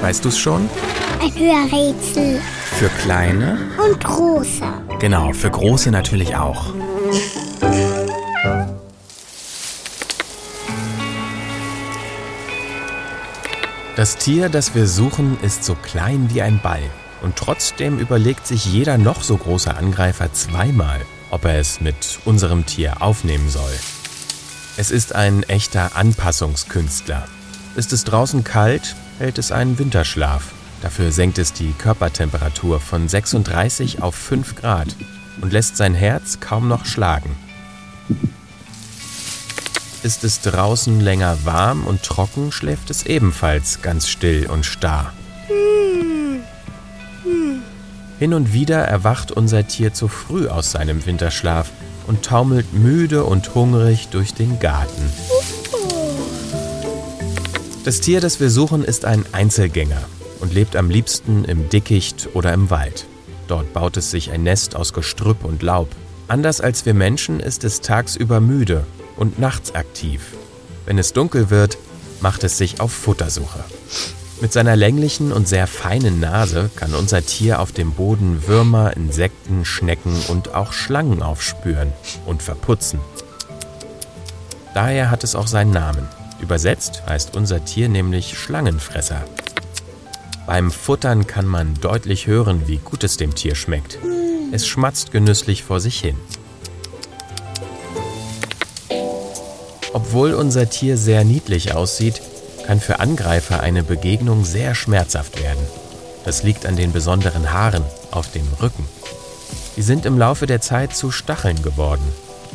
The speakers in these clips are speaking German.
Weißt du es schon? Ein Hörrätsel. Für kleine? Und große. Genau, für große natürlich auch. Das Tier, das wir suchen, ist so klein wie ein Ball. Und trotzdem überlegt sich jeder noch so große Angreifer zweimal, ob er es mit unserem Tier aufnehmen soll. Es ist ein echter Anpassungskünstler. Ist es draußen kalt, hält es einen Winterschlaf. Dafür senkt es die Körpertemperatur von 36 auf 5 Grad und lässt sein Herz kaum noch schlagen. Ist es draußen länger warm und trocken, schläft es ebenfalls ganz still und starr. Hin und wieder erwacht unser Tier zu früh aus seinem Winterschlaf und taumelt müde und hungrig durch den Garten. Das Tier, das wir suchen, ist ein Einzelgänger und lebt am liebsten im Dickicht oder im Wald. Dort baut es sich ein Nest aus Gestrüpp und Laub. Anders als wir Menschen ist es tagsüber müde und nachts aktiv. Wenn es dunkel wird, macht es sich auf Futtersuche. Mit seiner länglichen und sehr feinen Nase kann unser Tier auf dem Boden Würmer, Insekten, Schnecken und auch Schlangen aufspüren und verputzen. Daher hat es auch seinen Namen. Übersetzt heißt unser Tier nämlich Schlangenfresser. Beim Futtern kann man deutlich hören, wie gut es dem Tier schmeckt. Es schmatzt genüsslich vor sich hin. Obwohl unser Tier sehr niedlich aussieht, kann für Angreifer eine Begegnung sehr schmerzhaft werden. Das liegt an den besonderen Haaren auf dem Rücken. Die sind im Laufe der Zeit zu Stacheln geworden.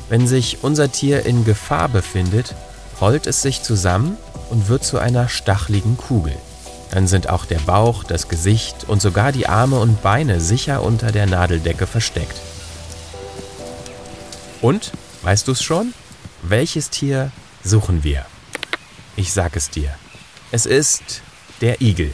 Wenn sich unser Tier in Gefahr befindet, rollt es sich zusammen und wird zu einer stachligen Kugel. Dann sind auch der Bauch, das Gesicht und sogar die Arme und Beine sicher unter der Nadeldecke versteckt. Und, weißt du es schon? Welches Tier suchen wir? Ich sag es dir. Es ist der Igel.